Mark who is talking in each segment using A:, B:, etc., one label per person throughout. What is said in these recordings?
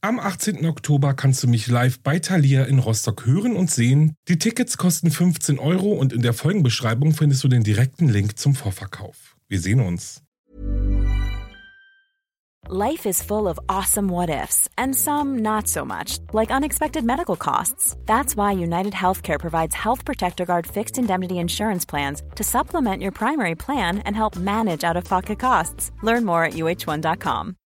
A: Am 18. Oktober kannst du mich live bei Thalia in Rostock hören und sehen. Die Tickets kosten 15 Euro und in der Folgenbeschreibung findest du den direkten Link zum Vorverkauf. Wir sehen uns.
B: Life is full of awesome what ifs and some not so much, like unexpected medical costs. That's why United Healthcare provides Health Protector Guard fixed indemnity insurance plans to supplement your primary plan and help manage out of pocket costs. Learn more at uh1.com.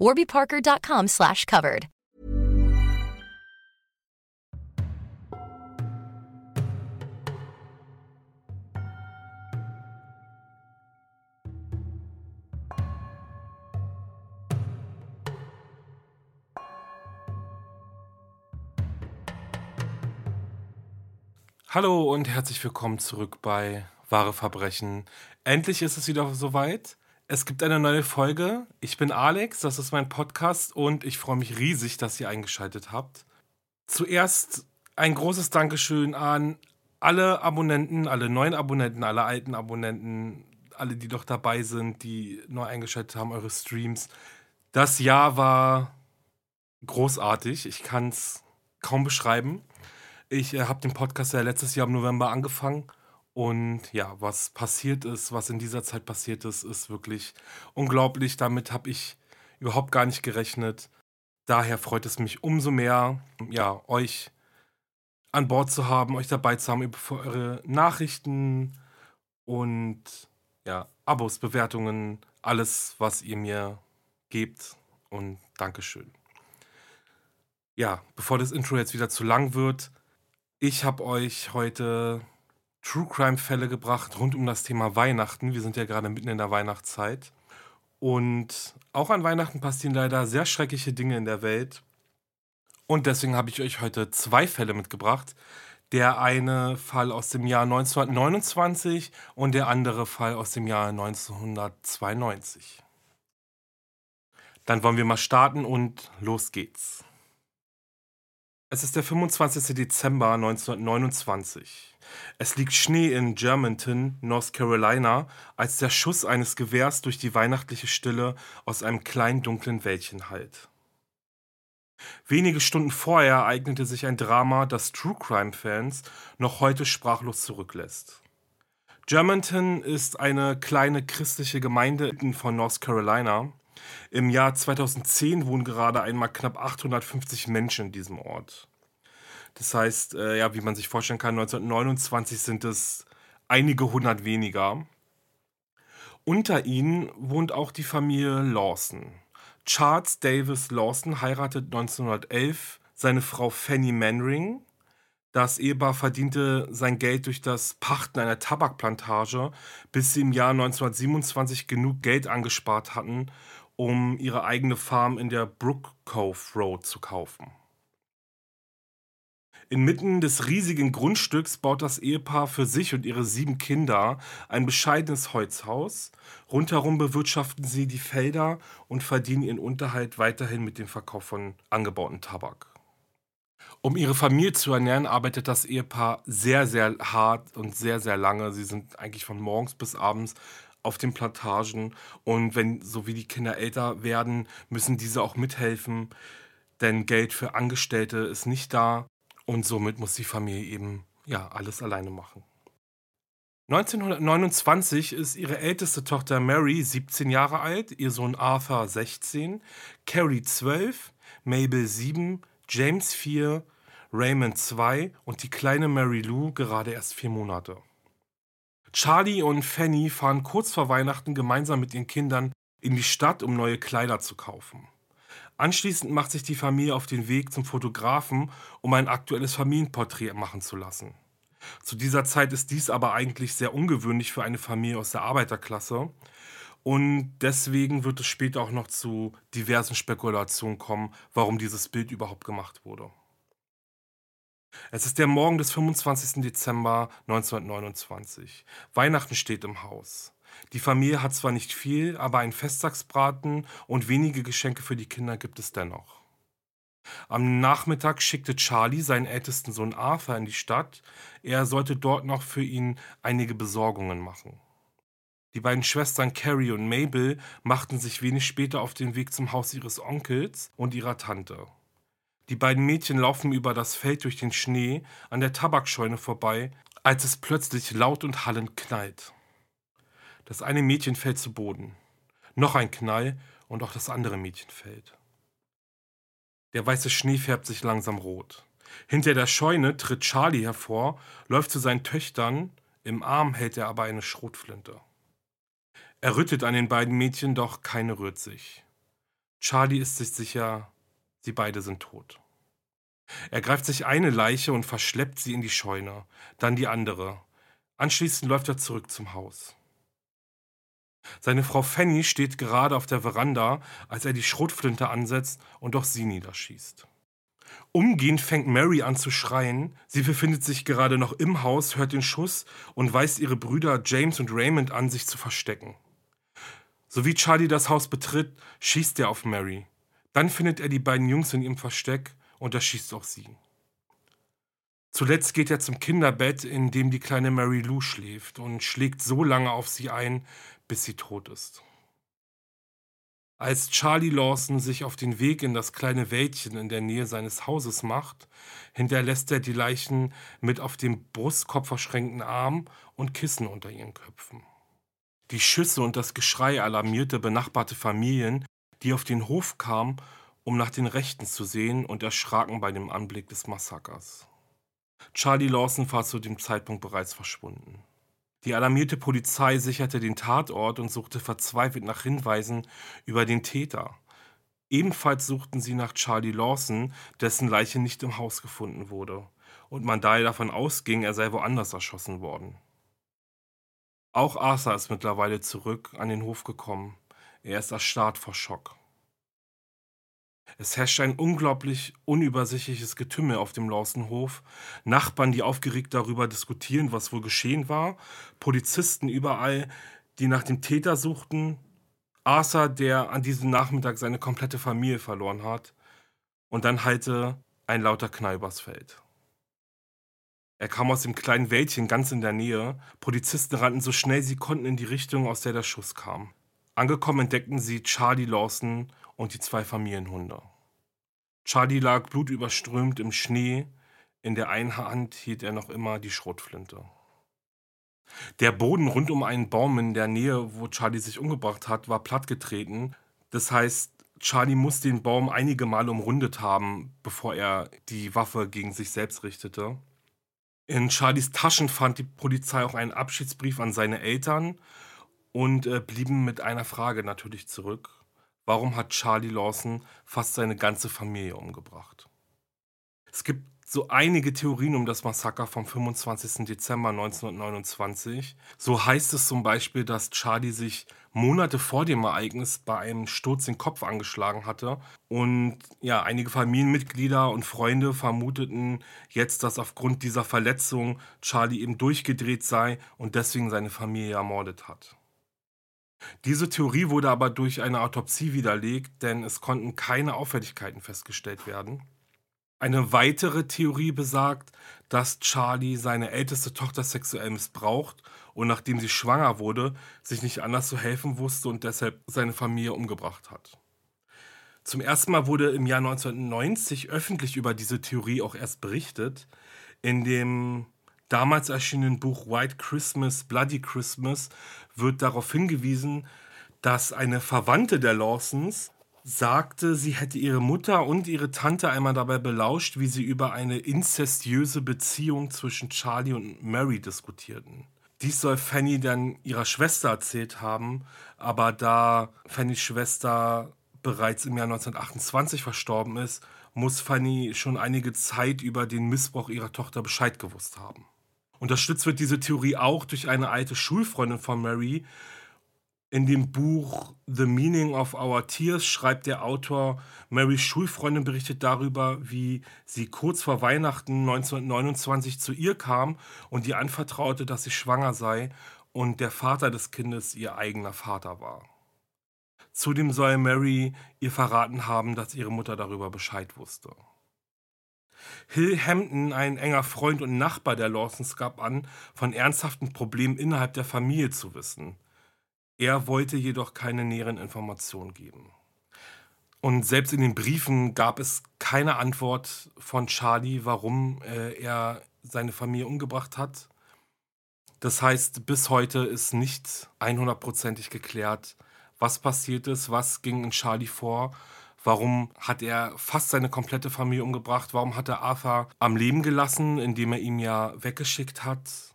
C: warbyparker.com slash covered.
A: Hallo und herzlich willkommen zurück bei Wahre Verbrechen. Endlich ist es wieder soweit. Es gibt eine neue Folge. Ich bin Alex, das ist mein Podcast und ich freue mich riesig, dass ihr eingeschaltet habt. Zuerst ein großes Dankeschön an alle Abonnenten, alle neuen Abonnenten, alle alten Abonnenten, alle, die doch dabei sind, die neu eingeschaltet haben, eure Streams. Das Jahr war großartig. Ich kann es kaum beschreiben. Ich äh, habe den Podcast ja letztes Jahr im November angefangen und ja, was passiert ist, was in dieser Zeit passiert ist, ist wirklich unglaublich. Damit habe ich überhaupt gar nicht gerechnet. Daher freut es mich umso mehr, ja, euch an Bord zu haben, euch dabei zu haben für eure Nachrichten und ja, Abos, Bewertungen, alles, was ihr mir gebt. Und Dankeschön. Ja, bevor das Intro jetzt wieder zu lang wird, ich habe euch heute True Crime-Fälle gebracht rund um das Thema Weihnachten. Wir sind ja gerade mitten in der Weihnachtszeit. Und auch an Weihnachten passieren leider sehr schreckliche Dinge in der Welt. Und deswegen habe ich euch heute zwei Fälle mitgebracht. Der eine Fall aus dem Jahr 1929 und der andere Fall aus dem Jahr 1992. Dann wollen wir mal starten und los geht's. Es ist der 25. Dezember 1929. Es liegt Schnee in Germantown, North Carolina, als der Schuss eines Gewehrs durch die weihnachtliche Stille aus einem kleinen dunklen Wäldchen hallt. Wenige Stunden vorher ereignete sich ein Drama, das True Crime-Fans noch heute sprachlos zurücklässt. Germantown ist eine kleine christliche Gemeinde von North Carolina. Im Jahr 2010 wohnen gerade einmal knapp 850 Menschen in diesem Ort. Das heißt, äh, ja, wie man sich vorstellen kann, 1929 sind es einige hundert weniger. Unter ihnen wohnt auch die Familie Lawson. Charles Davis Lawson heiratet 1911 seine Frau Fanny Manring. Das Ehepaar verdiente sein Geld durch das Pachten einer Tabakplantage, bis sie im Jahr 1927 genug Geld angespart hatten, um ihre eigene Farm in der Brook Cove Road zu kaufen. Inmitten des riesigen Grundstücks baut das Ehepaar für sich und ihre sieben Kinder ein bescheidenes Holzhaus. Rundherum bewirtschaften sie die Felder und verdienen ihren Unterhalt weiterhin mit dem Verkauf von angebauten Tabak. Um ihre Familie zu ernähren, arbeitet das Ehepaar sehr, sehr hart und sehr, sehr lange. Sie sind eigentlich von morgens bis abends auf den Plantagen und wenn so wie die Kinder älter werden, müssen diese auch mithelfen, denn Geld für Angestellte ist nicht da. Und somit muss die Familie eben ja alles alleine machen. 1929 ist ihre älteste Tochter Mary 17 Jahre alt, ihr Sohn Arthur 16, Carrie 12, Mabel 7, James 4, Raymond 2 und die kleine Mary Lou gerade erst vier Monate. Charlie und Fanny fahren kurz vor Weihnachten gemeinsam mit ihren Kindern in die Stadt, um neue Kleider zu kaufen. Anschließend macht sich die Familie auf den Weg zum Fotografen, um ein aktuelles Familienporträt machen zu lassen. Zu dieser Zeit ist dies aber eigentlich sehr ungewöhnlich für eine Familie aus der Arbeiterklasse. Und deswegen wird es später auch noch zu diversen Spekulationen kommen, warum dieses Bild überhaupt gemacht wurde. Es ist der Morgen des 25. Dezember 1929. Weihnachten steht im Haus. Die Familie hat zwar nicht viel, aber einen Festtagsbraten und wenige Geschenke für die Kinder gibt es dennoch. Am Nachmittag schickte Charlie seinen ältesten Sohn Arthur in die Stadt. Er sollte dort noch für ihn einige Besorgungen machen. Die beiden Schwestern Carrie und Mabel machten sich wenig später auf den Weg zum Haus ihres Onkels und ihrer Tante. Die beiden Mädchen laufen über das Feld durch den Schnee an der Tabakscheune vorbei, als es plötzlich laut und hallend knallt. Das eine Mädchen fällt zu Boden. Noch ein Knall und auch das andere Mädchen fällt. Der weiße Schnee färbt sich langsam rot. Hinter der Scheune tritt Charlie hervor, läuft zu seinen Töchtern, im Arm hält er aber eine Schrotflinte. Er rüttet an den beiden Mädchen, doch keine rührt sich. Charlie ist sich sicher, sie beide sind tot. Er greift sich eine Leiche und verschleppt sie in die Scheune, dann die andere. Anschließend läuft er zurück zum Haus. Seine Frau Fanny steht gerade auf der Veranda, als er die Schrotflinte ansetzt und auch sie niederschießt. Umgehend fängt Mary an zu schreien. Sie befindet sich gerade noch im Haus, hört den Schuss und weist ihre Brüder James und Raymond an, sich zu verstecken. So wie Charlie das Haus betritt, schießt er auf Mary. Dann findet er die beiden Jungs in ihrem Versteck und erschießt auch sie. Zuletzt geht er zum Kinderbett, in dem die kleine Mary Lou schläft und schlägt so lange auf sie ein, bis sie tot ist. Als Charlie Lawson sich auf den Weg in das kleine Wäldchen in der Nähe seines Hauses macht, hinterlässt er die Leichen mit auf dem Brustkorb verschränkten Arm und Kissen unter ihren Köpfen. Die Schüsse und das Geschrei alarmierte benachbarte Familien, die auf den Hof kamen, um nach den Rechten zu sehen und erschraken bei dem Anblick des Massakers. Charlie Lawson war zu dem Zeitpunkt bereits verschwunden. Die alarmierte Polizei sicherte den Tatort und suchte verzweifelt nach Hinweisen über den Täter. Ebenfalls suchten sie nach Charlie Lawson, dessen Leiche nicht im Haus gefunden wurde, und man daher davon ausging, er sei woanders erschossen worden. Auch Arthur ist mittlerweile zurück an den Hof gekommen. Er ist erstarrt vor Schock. Es herrscht ein unglaublich unübersichtliches Getümmel auf dem Lawson-Hof. Nachbarn, die aufgeregt darüber diskutieren, was wohl geschehen war. Polizisten überall, die nach dem Täter suchten. Arthur, der an diesem Nachmittag seine komplette Familie verloren hat. Und dann halte ein lauter Knall übers Feld. Er kam aus dem kleinen Wäldchen ganz in der Nähe. Polizisten rannten so schnell sie konnten in die Richtung, aus der der Schuss kam. Angekommen entdeckten sie Charlie Lawson und die zwei Familienhunde. Charlie lag blutüberströmt im Schnee. In der einen Hand hielt er noch immer die Schrotflinte. Der Boden rund um einen Baum in der Nähe, wo Charlie sich umgebracht hat, war plattgetreten. Das heißt, Charlie muss den Baum einige Male umrundet haben, bevor er die Waffe gegen sich selbst richtete. In Charlies Taschen fand die Polizei auch einen Abschiedsbrief an seine Eltern und äh, blieben mit einer Frage natürlich zurück. Warum hat Charlie Lawson fast seine ganze Familie umgebracht? Es gibt so einige Theorien um das Massaker vom 25. Dezember 1929. So heißt es zum Beispiel, dass Charlie sich Monate vor dem Ereignis bei einem Sturz den Kopf angeschlagen hatte. Und ja, einige Familienmitglieder und Freunde vermuteten jetzt, dass aufgrund dieser Verletzung Charlie eben durchgedreht sei und deswegen seine Familie ermordet hat. Diese Theorie wurde aber durch eine Autopsie widerlegt, denn es konnten keine Auffälligkeiten festgestellt werden. Eine weitere Theorie besagt, dass Charlie seine älteste Tochter sexuell missbraucht und nachdem sie schwanger wurde, sich nicht anders zu helfen wusste und deshalb seine Familie umgebracht hat. Zum ersten Mal wurde im Jahr 1990 öffentlich über diese Theorie auch erst berichtet. In dem damals erschienenen Buch White Christmas, Bloody Christmas wird darauf hingewiesen, dass eine Verwandte der Lawsons sagte, sie hätte ihre Mutter und ihre Tante einmal dabei belauscht, wie sie über eine inzestiöse Beziehung zwischen Charlie und Mary diskutierten. Dies soll Fanny dann ihrer Schwester erzählt haben, aber da Fannys Schwester bereits im Jahr 1928 verstorben ist, muss Fanny schon einige Zeit über den Missbrauch ihrer Tochter Bescheid gewusst haben. Unterstützt wird diese Theorie auch durch eine alte Schulfreundin von Mary, In dem Buch The Meaning of Our Tears schreibt der Autor, Marys Schulfreundin berichtet darüber, wie sie kurz vor Weihnachten 1929 zu ihr kam und ihr anvertraute, dass sie schwanger sei und der Vater des Kindes ihr eigener Vater war. Zudem soll Mary ihr verraten haben, dass ihre Mutter darüber Bescheid wusste. Hill Hampton, ein enger Freund und Nachbar der Lawsons, gab an, von ernsthaften Problemen innerhalb der Familie zu wissen. Er wollte jedoch keine näheren Informationen geben. Und selbst in den Briefen gab es keine Antwort von Charlie, warum äh, er seine Familie umgebracht hat. Das heißt, bis heute ist nicht 100%ig geklärt, was passiert ist, was ging in Charlie vor, warum hat er fast seine komplette Familie umgebracht, warum hat er Arthur am Leben gelassen, indem er ihn ja weggeschickt hat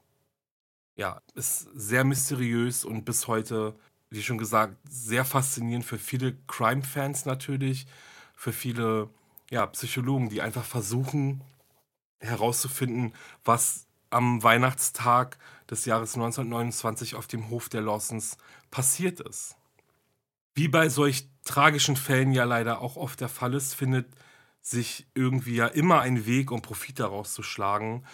A: ja, ist sehr mysteriös und bis heute, wie schon gesagt, sehr faszinierend für viele Crime-Fans natürlich, für viele ja, Psychologen, die einfach versuchen herauszufinden, was am Weihnachtstag des Jahres 1929 auf dem Hof der Lawsons passiert ist. Wie bei solch tragischen Fällen ja leider auch oft der Fall ist, findet sich irgendwie ja immer ein Weg, um Profit daraus zu schlagen.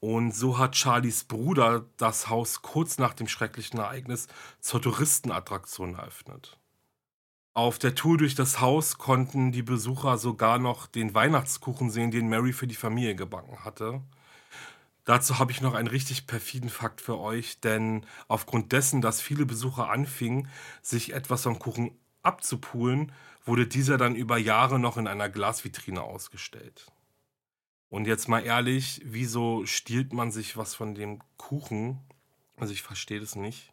A: Und so hat Charlies Bruder das Haus kurz nach dem schrecklichen Ereignis zur Touristenattraktion eröffnet. Auf der Tour durch das Haus konnten die Besucher sogar noch den Weihnachtskuchen sehen, den Mary für die Familie gebacken hatte. Dazu habe ich noch einen richtig perfiden Fakt für euch, denn aufgrund dessen, dass viele Besucher anfingen, sich etwas vom Kuchen abzupulen, wurde dieser dann über Jahre noch in einer Glasvitrine ausgestellt. Und jetzt mal ehrlich, wieso stiehlt man sich was von dem Kuchen? Also ich verstehe das nicht.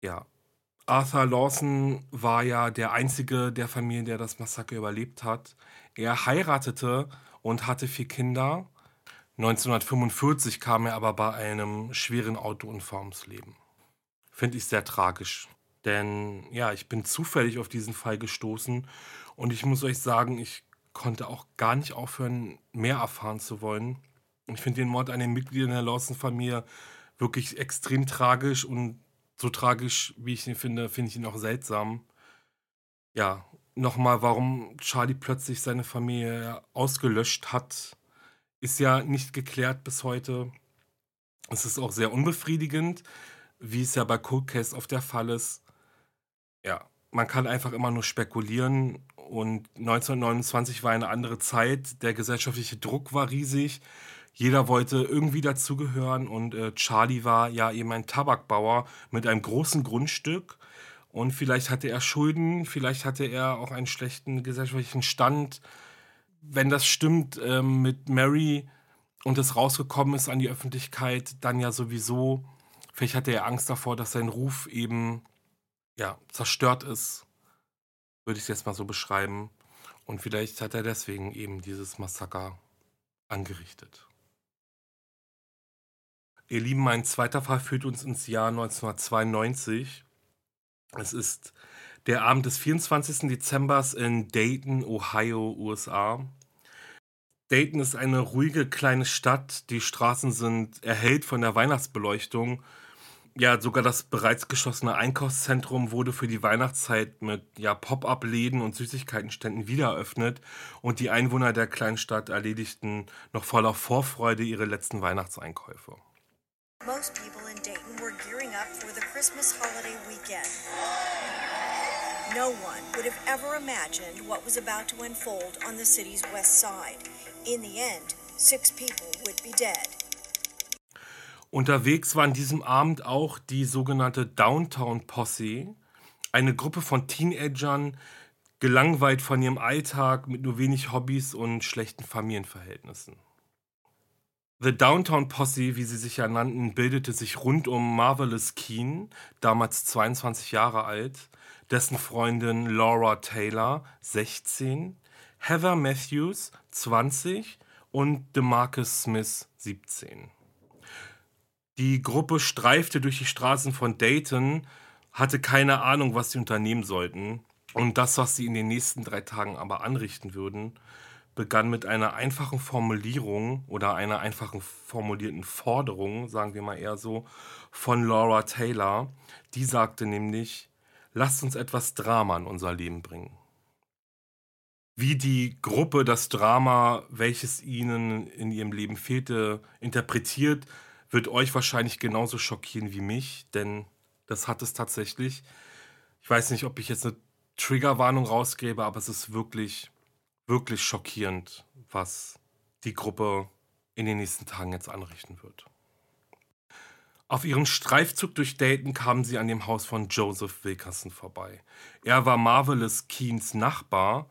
A: Ja. Arthur Lawson war ja der einzige der Familie, der das Massaker überlebt hat. Er heiratete und hatte vier Kinder. 1945 kam er aber bei einem schweren Autounfall ums Leben. Finde ich sehr tragisch. Denn ja, ich bin zufällig auf diesen Fall gestoßen und ich muss euch sagen, ich konnte auch gar nicht aufhören, mehr erfahren zu wollen. Ich finde den Mord an den Mitgliedern der Lawson-Familie wirklich extrem tragisch und so tragisch, wie ich ihn finde, finde ich ihn auch seltsam. Ja, nochmal, warum Charlie plötzlich seine Familie ausgelöscht hat, ist ja nicht geklärt bis heute. Es ist auch sehr unbefriedigend, wie es ja bei Cold Case oft der Fall ist. Ja, man kann einfach immer nur spekulieren und 1929 war eine andere Zeit, der gesellschaftliche Druck war riesig, jeder wollte irgendwie dazugehören und äh, Charlie war ja eben ein Tabakbauer mit einem großen Grundstück und vielleicht hatte er Schulden, vielleicht hatte er auch einen schlechten gesellschaftlichen Stand. Wenn das stimmt ähm, mit Mary und es rausgekommen ist an die Öffentlichkeit, dann ja sowieso, vielleicht hatte er Angst davor, dass sein Ruf eben ja, zerstört ist würde ich es jetzt mal so beschreiben. Und vielleicht hat er deswegen eben dieses Massaker angerichtet. Ihr Lieben, mein zweiter Fall führt uns ins Jahr 1992. Es ist der Abend des 24. Dezember in Dayton, Ohio, USA. Dayton ist eine ruhige kleine Stadt. Die Straßen sind erhellt von der Weihnachtsbeleuchtung ja, sogar das bereits geschlossene Einkaufszentrum wurde für die Weihnachtszeit mit ja, Pop-up-Läden und Süßigkeitenständen wieder eröffnet und die Einwohner der Kleinstadt erledigten noch voller Vorfreude ihre letzten Weihnachtseinkäufe. Most people in Dayton were gearing up for the Christmas holiday weekend. No one would have ever imagined what was about to unfold on the city's west side. In the end, six people would be dead. Unterwegs war an diesem Abend auch die sogenannte Downtown Posse, eine Gruppe von Teenagern, gelangweilt von ihrem Alltag mit nur wenig Hobbys und schlechten Familienverhältnissen. The Downtown Posse, wie sie sich ja nannten, bildete sich rund um Marvelous Keen, damals 22 Jahre alt, dessen Freundin Laura Taylor, 16, Heather Matthews, 20 und DeMarcus Smith, 17. Die Gruppe streifte durch die Straßen von Dayton, hatte keine Ahnung, was sie unternehmen sollten. Und das, was sie in den nächsten drei Tagen aber anrichten würden, begann mit einer einfachen Formulierung oder einer einfachen formulierten Forderung, sagen wir mal eher so, von Laura Taylor. Die sagte nämlich, lasst uns etwas Drama in unser Leben bringen. Wie die Gruppe das Drama, welches ihnen in ihrem Leben fehlte, interpretiert, wird euch wahrscheinlich genauso schockieren wie mich, denn das hat es tatsächlich. Ich weiß nicht, ob ich jetzt eine Triggerwarnung rausgebe, aber es ist wirklich, wirklich schockierend, was die Gruppe in den nächsten Tagen jetzt anrichten wird. Auf ihrem Streifzug durch Dayton kamen sie an dem Haus von Joseph Wilkerson vorbei. Er war Marvelous Keens Nachbar.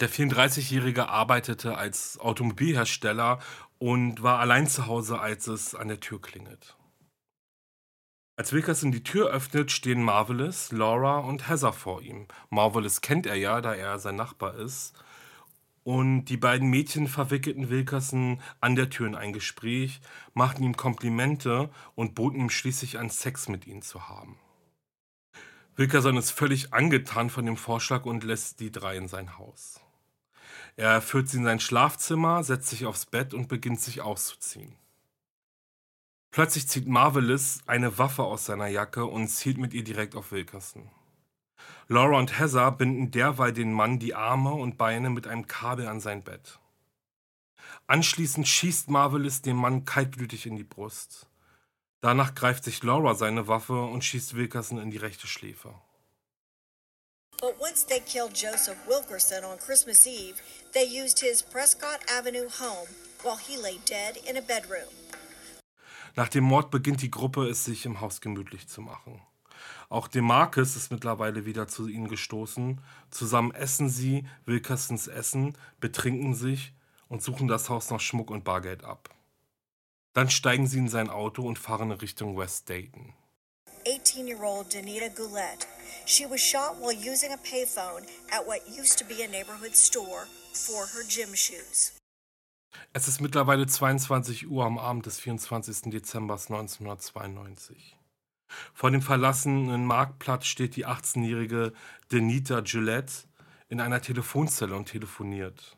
A: Der 34-Jährige arbeitete als Automobilhersteller und war allein zu Hause, als es an der Tür klingelt. Als Wilkerson die Tür öffnet, stehen Marvelous, Laura und Heather vor ihm. Marvelous kennt er ja, da er sein Nachbar ist. Und die beiden Mädchen verwickelten Wilkerson an der Tür in ein Gespräch, machten ihm Komplimente und boten ihm schließlich an, Sex mit ihnen zu haben. Wilkerson ist völlig angetan von dem Vorschlag und lässt die drei in sein Haus. Er führt sie in sein Schlafzimmer, setzt sich aufs Bett und beginnt sich auszuziehen. Plötzlich zieht Marvelous eine Waffe aus seiner Jacke und zielt mit ihr direkt auf Wilkerson. Laura und Heather binden derweil den Mann die Arme und Beine mit einem Kabel an sein Bett. Anschließend schießt Marvelous dem Mann kaltblütig in die Brust. Danach greift sich Laura seine Waffe und schießt Wilkerson in die rechte Schläfe. But once they killed Joseph Wilkerson on Christmas Eve, they used his Prescott Avenue home while he lay dead in a bedroom. Nach dem Mord beginnt die Gruppe es sich im Haus gemütlich zu machen. Auch Demarcus ist mittlerweile wieder zu ihnen gestoßen. Zusammen essen sie Wilkersons Essen, betrinken sich und suchen das Haus nach Schmuck und Bargeld ab. Dann steigen sie in sein Auto und fahren in Richtung West Dayton. 18-year-old Danita Goulet. She was shot while using a payphone at what used to be a neighborhood store for her gym shoes. Es ist mittlerweile 22 Uhr am Abend des 24. Dezember 1992. Vor dem verlassenen Marktplatz steht die 18-jährige Denita Gillette in einer Telefonzelle und telefoniert.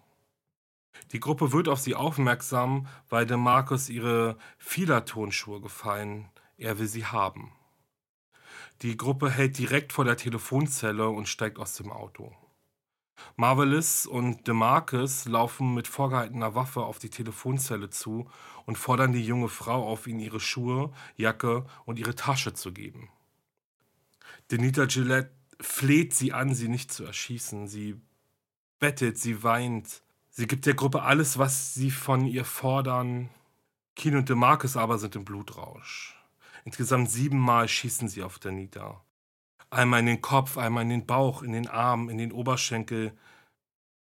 A: Die Gruppe wird auf sie aufmerksam, weil dem Markus ihre Fielertonschuhe gefallen. Er will sie haben. Die Gruppe hält direkt vor der Telefonzelle und steigt aus dem Auto. Marvelous und DeMarcus laufen mit vorgehaltener Waffe auf die Telefonzelle zu und fordern die junge Frau auf, ihnen ihre Schuhe, Jacke und ihre Tasche zu geben. Denita Gillette fleht sie an, sie nicht zu erschießen. Sie bettet, sie weint. Sie gibt der Gruppe alles, was sie von ihr fordern. Keen und DeMarcus aber sind im Blutrausch. Insgesamt siebenmal schießen sie auf Denita. Einmal in den Kopf, einmal in den Bauch, in den Arm, in den Oberschenkel.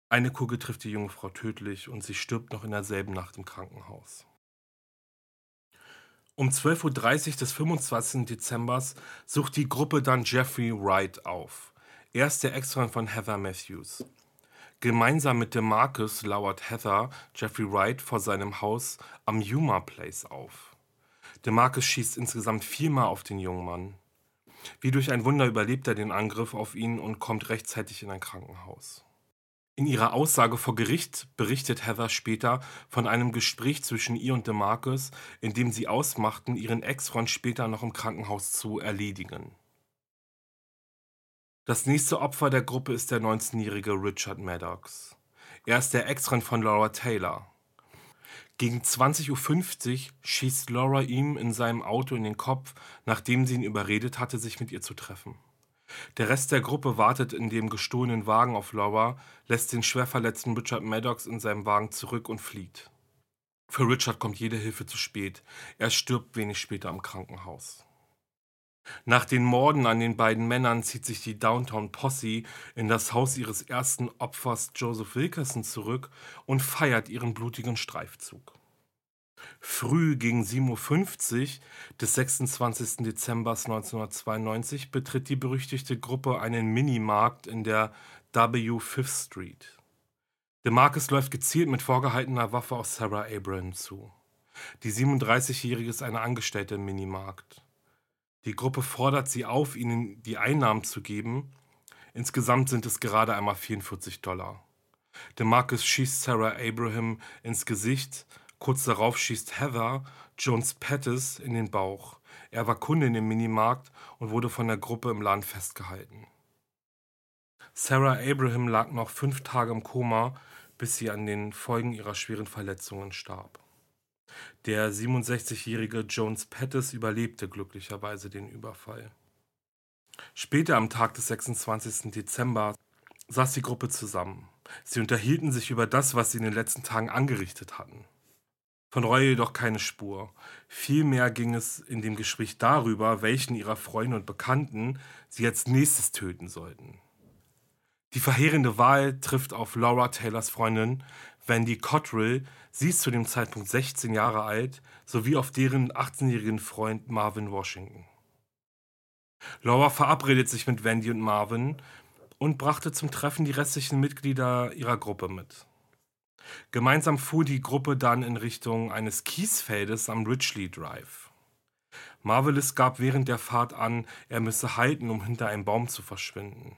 A: Eine Kugel trifft die junge Frau tödlich und sie stirbt noch in derselben Nacht im Krankenhaus. Um 12.30 Uhr des 25. Dezember sucht die Gruppe dann Jeffrey Wright auf. Er ist der Ex-Freund von Heather Matthews. Gemeinsam mit DeMarcus lauert Heather Jeffrey Wright vor seinem Haus am Yuma Place auf. DeMarcus schießt insgesamt viermal auf den jungen Mann. Wie durch ein Wunder überlebt er den Angriff auf ihn und kommt rechtzeitig in ein Krankenhaus. In ihrer Aussage vor Gericht berichtet Heather später von einem Gespräch zwischen ihr und DeMarcus, in dem sie ausmachten, ihren Ex-Freund später noch im Krankenhaus zu erledigen. Das nächste Opfer der Gruppe ist der 19-jährige Richard Maddox. Er ist der Ex-Freund von Laura Taylor. Gegen 20.50 Uhr schießt Laura ihm in seinem Auto in den Kopf, nachdem sie ihn überredet hatte, sich mit ihr zu treffen. Der Rest der Gruppe wartet in dem gestohlenen Wagen auf Laura, lässt den schwer verletzten Richard Maddox in seinem Wagen zurück und flieht. Für Richard kommt jede Hilfe zu spät. Er stirbt wenig später im Krankenhaus. Nach den Morden an den beiden Männern zieht sich die Downtown Posse in das Haus ihres ersten Opfers Joseph Wilkerson zurück und feiert ihren blutigen Streifzug. Früh gegen 7.50 Uhr des 26. Dezember 1992 betritt die berüchtigte Gruppe einen Minimarkt in der W Fifth Street. DeMarcus läuft gezielt mit vorgehaltener Waffe auf Sarah Abraham zu. Die 37-Jährige ist eine Angestellte im Minimarkt. Die Gruppe fordert sie auf, ihnen die Einnahmen zu geben. Insgesamt sind es gerade einmal 44 Dollar. DeMarcus schießt Sarah Abraham ins Gesicht. Kurz darauf schießt Heather Jones Pettis in den Bauch. Er war Kunde in dem Minimarkt und wurde von der Gruppe im Laden festgehalten. Sarah Abraham lag noch fünf Tage im Koma, bis sie an den Folgen ihrer schweren Verletzungen starb. Der 67-jährige Jones Pettis überlebte glücklicherweise den Überfall. Später am Tag des 26. Dezember saß die Gruppe zusammen. Sie unterhielten sich über das, was sie in den letzten Tagen angerichtet hatten. Von Reue jedoch keine Spur. Vielmehr ging es in dem Gespräch darüber, welchen ihrer Freunde und Bekannten sie als nächstes töten sollten. Die verheerende Wahl trifft auf Laura Taylors Freundin Wendy Cottrell, sie ist zu dem Zeitpunkt 16 Jahre alt, sowie auf deren 18-jährigen Freund Marvin Washington. Laura verabredet sich mit Wendy und Marvin und brachte zum Treffen die restlichen Mitglieder ihrer Gruppe mit. Gemeinsam fuhr die Gruppe dann in Richtung eines Kiesfeldes am Ridgely Drive. Marvelous gab während der Fahrt an, er müsse halten, um hinter einem Baum zu verschwinden.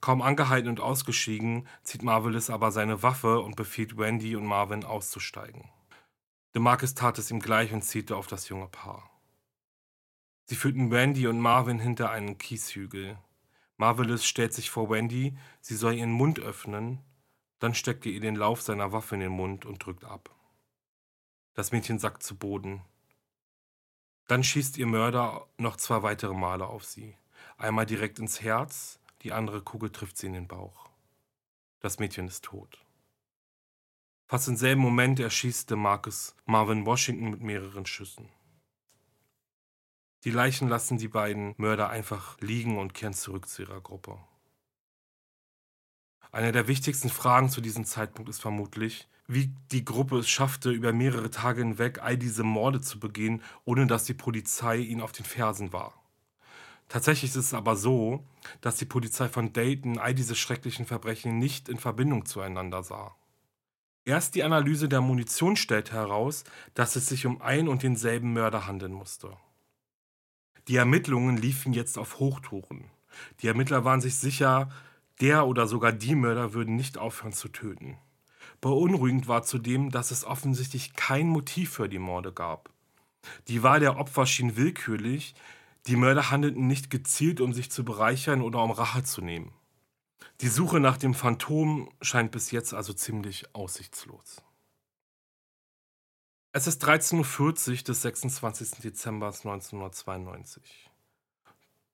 A: Kaum angehalten und ausgestiegen, zieht Marvelous aber seine Waffe und befiehlt Wendy und Marvin auszusteigen. DeMarcus tat es ihm gleich und zielte auf das junge Paar. Sie führten Wendy und Marvin hinter einen Kieshügel. Marvelous stellt sich vor Wendy, sie soll ihren Mund öffnen, dann steckt er ihr den Lauf seiner Waffe in den Mund und drückt ab. Das Mädchen sackt zu Boden. Dann schießt ihr Mörder noch zwei weitere Male auf sie. Einmal direkt ins Herz, die andere Kugel trifft sie in den Bauch. Das Mädchen ist tot. Fast im selben Moment erschießt Marcus Marvin Washington mit mehreren Schüssen. Die Leichen lassen die beiden Mörder einfach liegen und kehren zurück zu ihrer Gruppe. Eine der wichtigsten Fragen zu diesem Zeitpunkt ist vermutlich, wie die Gruppe es schaffte, über mehrere Tage hinweg all diese Morde zu begehen, ohne dass die Polizei ihnen auf den Fersen war. Tatsächlich ist es aber so, dass die Polizei von Dayton all diese schrecklichen Verbrechen nicht in Verbindung zueinander sah. Erst die Analyse der Munition stellte heraus, dass es sich um ein und denselben Mörder handeln musste. Die Ermittlungen liefen jetzt auf Hochtouren. Die Ermittler waren sich sicher, der oder sogar die Mörder würden nicht aufhören zu töten. Beunruhigend war zudem, dass es offensichtlich kein Motiv für die Morde gab. Die Wahl der Opfer schien willkürlich, die Mörder handelten nicht gezielt, um sich zu bereichern oder um Rache zu nehmen. Die Suche nach dem Phantom scheint bis jetzt also ziemlich aussichtslos. Es ist 13.40 Uhr des 26. Dezember 1992.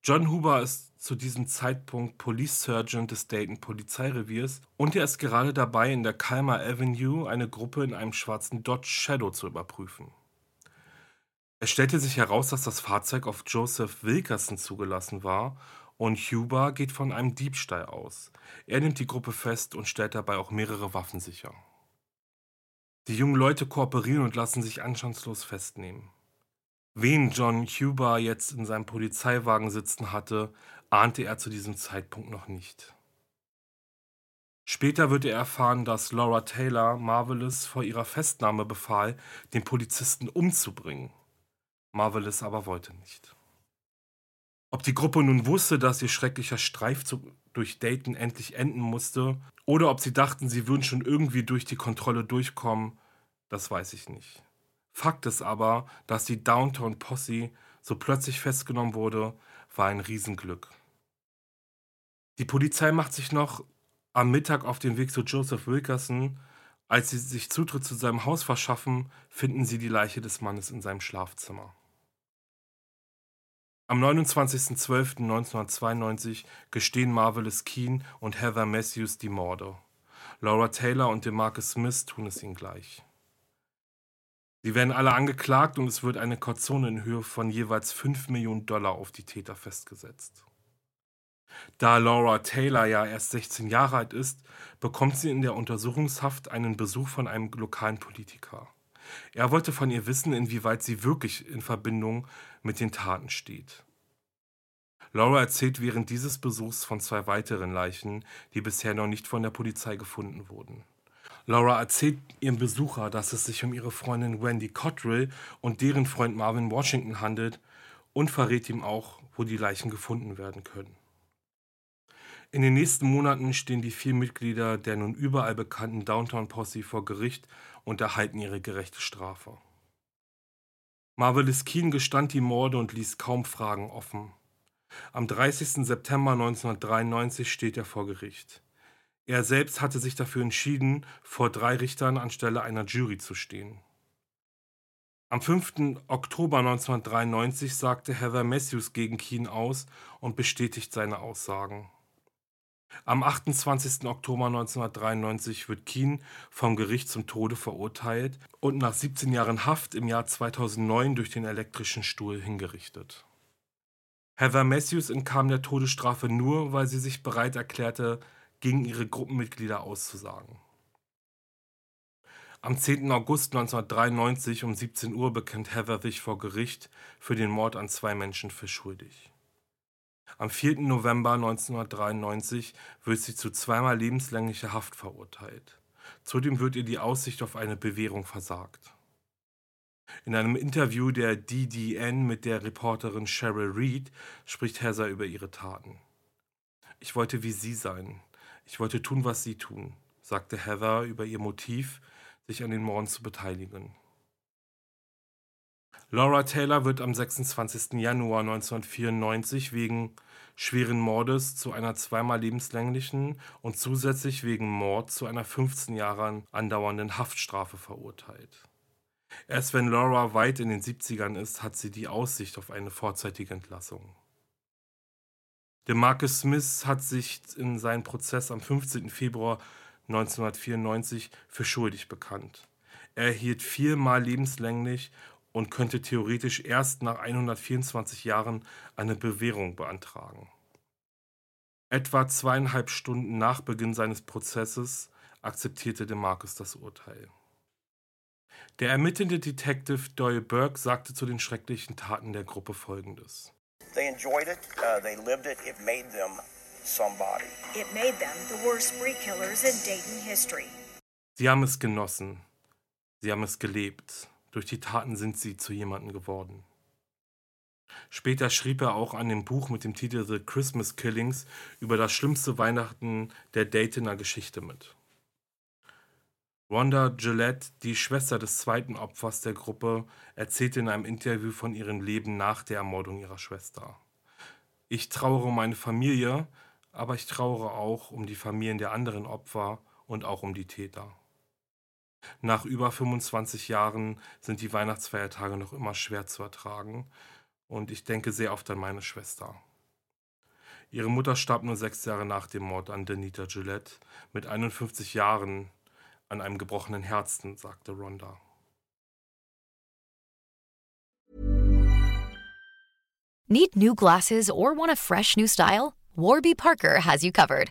A: John Huber ist zu diesem Zeitpunkt Police Sergeant des Dayton Polizeireviers und er ist gerade dabei, in der Calmer Avenue eine Gruppe in einem schwarzen Dodge Shadow zu überprüfen. Es stellte sich heraus, dass das Fahrzeug auf Joseph Wilkerson zugelassen war und Huber geht von einem Diebstahl aus. Er nimmt die Gruppe fest und stellt dabei auch mehrere Waffen sicher. Die jungen Leute kooperieren und lassen sich anstandslos festnehmen. Wen John Huber jetzt in seinem Polizeiwagen sitzen hatte, ahnte er zu diesem Zeitpunkt noch nicht. Später wird er erfahren, dass Laura Taylor Marvelous vor ihrer Festnahme befahl, den Polizisten umzubringen. Marvelous aber wollte nicht. Ob die Gruppe nun wusste, dass ihr schrecklicher Streifzug durch Dayton endlich enden musste, oder ob sie dachten, sie würden schon irgendwie durch die Kontrolle durchkommen, das weiß ich nicht. Fakt ist aber, dass die Downtown Posse so plötzlich festgenommen wurde, war ein Riesenglück. Die Polizei macht sich noch am Mittag auf den Weg zu Joseph Wilkerson. Als sie sich Zutritt zu seinem Haus verschaffen, finden sie die Leiche des Mannes in seinem Schlafzimmer. Am 29.12.1992 gestehen Marvelous Keen und Heather Matthews die Morde. Laura Taylor und DeMarcus Smith tun es ihnen gleich. Sie werden alle angeklagt und es wird eine Kaution in Höhe von jeweils 5 Millionen Dollar auf die Täter festgesetzt. Da Laura Taylor ja erst 16 Jahre alt ist, bekommt sie in der Untersuchungshaft einen Besuch von einem lokalen Politiker. Er wollte von ihr wissen, inwieweit sie wirklich in Verbindung mit den Taten steht. Laura erzählt während dieses Besuchs von zwei weiteren Leichen, die bisher noch nicht von der Polizei gefunden wurden. Laura erzählt ihrem Besucher, dass es sich um ihre Freundin Wendy Cottrell und deren Freund Marvin Washington handelt und verrät ihm auch, wo die Leichen gefunden werden können. In den nächsten Monaten stehen die vier Mitglieder der nun überall bekannten Downtown Posse vor Gericht und erhalten ihre gerechte Strafe. Marvelous Keen gestand die Morde und ließ kaum Fragen offen. Am 30. September 1993 steht er vor Gericht. Er selbst hatte sich dafür entschieden, vor drei Richtern anstelle einer Jury zu stehen. Am 5. Oktober 1993 sagte Heather Matthews gegen Keen aus und bestätigt seine Aussagen. Am 28. Oktober 1993 wird Keen vom Gericht zum Tode verurteilt und nach 17 Jahren Haft im Jahr 2009 durch den elektrischen Stuhl hingerichtet. Heather Matthews entkam der Todesstrafe nur, weil sie sich bereit erklärte, gegen ihre Gruppenmitglieder auszusagen. Am 10. August 1993 um 17 Uhr bekennt Heather sich vor Gericht für den Mord an zwei Menschen für schuldig. Am 4. November 1993 wird sie zu zweimal lebenslänglicher Haft verurteilt. Zudem wird ihr die Aussicht auf eine Bewährung versagt. In einem Interview der DDN mit der Reporterin Cheryl Reed spricht Heather über ihre Taten. Ich wollte wie sie sein. Ich wollte tun, was sie tun, sagte Heather über ihr Motiv, sich an den Morden zu beteiligen. Laura Taylor wird am 26. Januar 1994 wegen schweren Mordes zu einer zweimal lebenslänglichen und zusätzlich wegen Mord zu einer 15 Jahre andauernden Haftstrafe verurteilt. Erst wenn Laura weit in den 70ern ist, hat sie die Aussicht auf eine vorzeitige Entlassung. DeMarcus Smith hat sich in seinem Prozess am 15. Februar 1994 für schuldig bekannt. Er erhielt viermal lebenslänglich und könnte theoretisch erst nach 124 Jahren eine Bewährung beantragen. Etwa zweieinhalb Stunden nach Beginn seines Prozesses akzeptierte DeMarcus das Urteil. Der ermittelnde Detective Doyle Burke sagte zu den schrecklichen Taten der Gruppe folgendes. They enjoyed it, uh, they lived it, it made them somebody. It made them the worst spree killers in Dayton history. Sie haben es genossen. Sie haben es gelebt. Durch die Taten sind sie zu jemandem geworden. Später schrieb er auch an dem Buch mit dem Titel The Christmas Killings über das schlimmste Weihnachten der Daytoner Geschichte mit. Rhonda Gillette, die Schwester des zweiten Opfers der Gruppe, erzählte in einem Interview von ihrem Leben nach der Ermordung ihrer Schwester. Ich trauere um meine Familie, aber ich trauere auch um die Familien der anderen Opfer und auch um die Täter. Nach über 25 Jahren sind die Weihnachtsfeiertage noch immer schwer zu ertragen und ich denke sehr oft an meine Schwester. Ihre Mutter starb nur sechs Jahre nach dem Mord an Denita Gillette mit 51 Jahren an einem gebrochenen Herzen, sagte Rhonda.
C: Need new glasses or want a fresh new style? Warby Parker has you covered.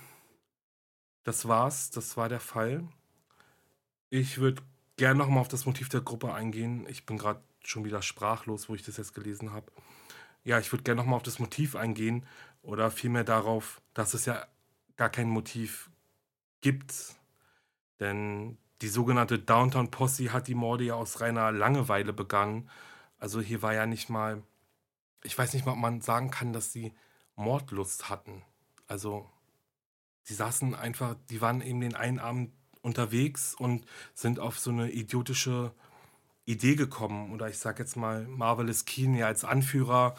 A: das war's. Das war der Fall. Ich würde gerne nochmal auf das Motiv der Gruppe eingehen. Ich bin gerade schon wieder sprachlos, wo ich das jetzt gelesen habe ja, ich würde gerne nochmal auf das Motiv eingehen oder vielmehr darauf, dass es ja gar kein Motiv gibt. Denn die sogenannte Downtown Posse hat die Morde ja aus reiner Langeweile begangen. Also hier war ja nicht mal, ich weiß nicht mal, ob man sagen kann, dass sie Mordlust hatten. Also sie saßen einfach, die waren eben den einen Abend unterwegs und sind auf so eine idiotische Idee gekommen. Oder ich sage jetzt mal, Marvelous Keen ja als Anführer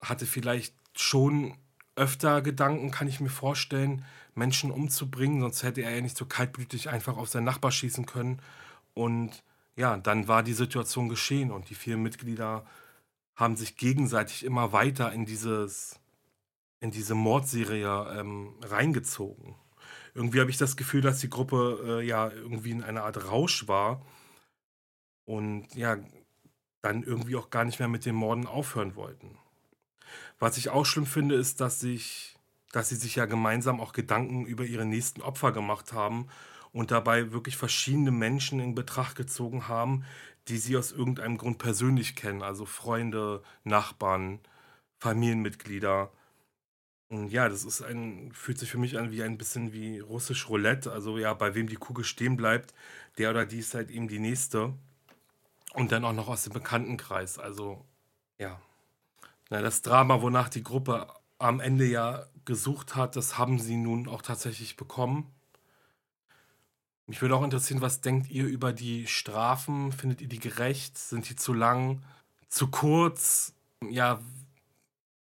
A: hatte vielleicht schon öfter Gedanken, kann ich mir vorstellen, Menschen umzubringen, sonst hätte er ja nicht so kaltblütig einfach auf seinen Nachbar schießen können. Und ja, dann war die Situation geschehen und die vier Mitglieder haben sich gegenseitig immer weiter in dieses in diese Mordserie ähm, reingezogen. Irgendwie habe ich das Gefühl, dass die Gruppe äh, ja irgendwie in einer Art Rausch war und ja dann irgendwie auch gar nicht mehr mit den Morden aufhören wollten. Was ich auch schlimm finde, ist, dass, ich, dass sie sich ja gemeinsam auch Gedanken über ihre nächsten Opfer gemacht haben und dabei wirklich verschiedene Menschen in Betracht gezogen haben, die sie aus irgendeinem Grund persönlich kennen, also Freunde, Nachbarn, Familienmitglieder. Ja, das ist ein, fühlt sich für mich an wie ein bisschen wie russisch Roulette. Also ja, bei wem die Kugel stehen bleibt, der oder die ist halt eben die nächste. Und dann auch noch aus dem Bekanntenkreis. Also ja. Na, das Drama, wonach die Gruppe am Ende ja gesucht hat, das haben sie nun auch tatsächlich bekommen. Mich würde auch interessieren, was denkt ihr über die Strafen? Findet ihr die gerecht? Sind die zu lang? Zu kurz? Ja,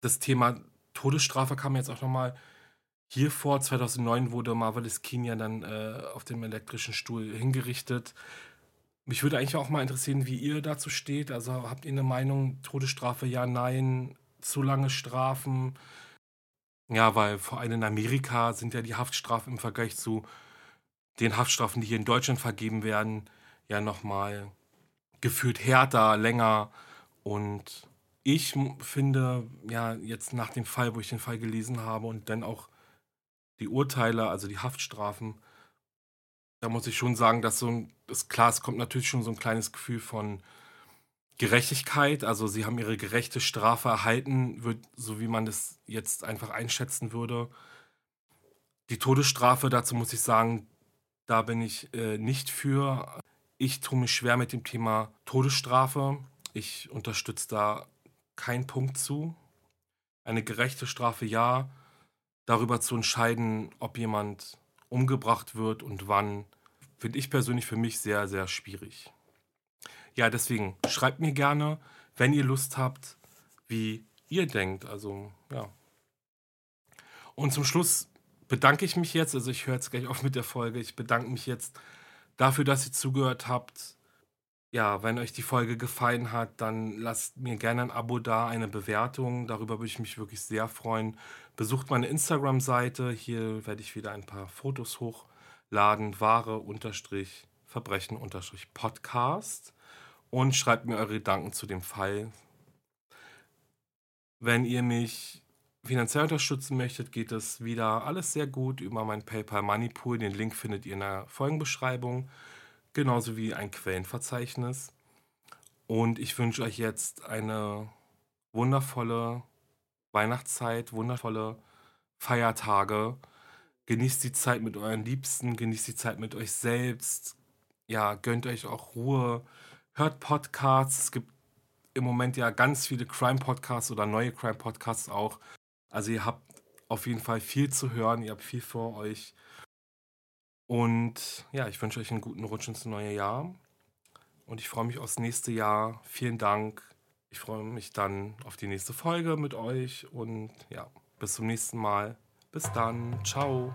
A: das Thema Todesstrafe kam jetzt auch nochmal hier vor. 2009 wurde Marvelous Keen dann äh, auf dem elektrischen Stuhl hingerichtet. Mich würde eigentlich auch mal interessieren, wie ihr dazu steht. Also habt ihr eine Meinung, Todesstrafe ja, nein, zu lange Strafen? Ja, weil vor allem in Amerika sind ja die Haftstrafen im Vergleich zu den Haftstrafen, die hier in Deutschland vergeben werden, ja nochmal gefühlt härter, länger. Und ich finde, ja, jetzt nach dem Fall, wo ich den Fall gelesen habe und dann auch die Urteile, also die Haftstrafen, da muss ich schon sagen, dass so ein, ist klar, es kommt natürlich schon so ein kleines Gefühl von Gerechtigkeit. Also sie haben ihre gerechte Strafe erhalten, wird, so wie man das jetzt einfach einschätzen würde. Die Todesstrafe, dazu muss ich sagen, da bin ich äh, nicht für. Ich tue mich schwer mit dem Thema Todesstrafe. Ich unterstütze da keinen Punkt zu. Eine gerechte Strafe ja. Darüber zu entscheiden, ob jemand umgebracht wird und wann, finde ich persönlich für mich sehr, sehr schwierig. Ja, deswegen schreibt mir gerne, wenn ihr Lust habt, wie ihr denkt. Also, ja. Und zum Schluss bedanke ich mich jetzt, also ich höre jetzt gleich auf mit der Folge, ich bedanke mich jetzt dafür, dass ihr zugehört habt. Ja, wenn euch die Folge gefallen hat, dann lasst mir gerne ein Abo da, eine Bewertung. Darüber würde ich mich wirklich sehr freuen. Besucht meine Instagram-Seite. Hier werde ich wieder ein paar Fotos hochladen. Ware unterstrich Verbrechen unterstrich Podcast. Und schreibt mir eure Gedanken zu dem Fall. Wenn ihr mich finanziell unterstützen möchtet, geht es wieder alles sehr gut über mein PayPal Money Pool. Den Link findet ihr in der Folgenbeschreibung, genauso wie ein Quellenverzeichnis. Und ich wünsche euch jetzt eine wundervolle Weihnachtszeit, wundervolle Feiertage. Genießt die Zeit mit euren Liebsten, genießt die Zeit mit euch selbst. Ja, gönnt euch auch Ruhe. Hört Podcasts. Es gibt im Moment ja ganz viele Crime-Podcasts oder neue Crime-Podcasts auch. Also ihr habt auf jeden Fall viel zu hören, ihr habt viel vor euch. Und ja, ich wünsche euch einen guten Rutsch ins neue Jahr. Und ich freue mich aufs nächste Jahr. Vielen Dank. Ich freue mich dann auf die nächste Folge mit euch. Und ja, bis zum nächsten Mal. Bis dann. Ciao.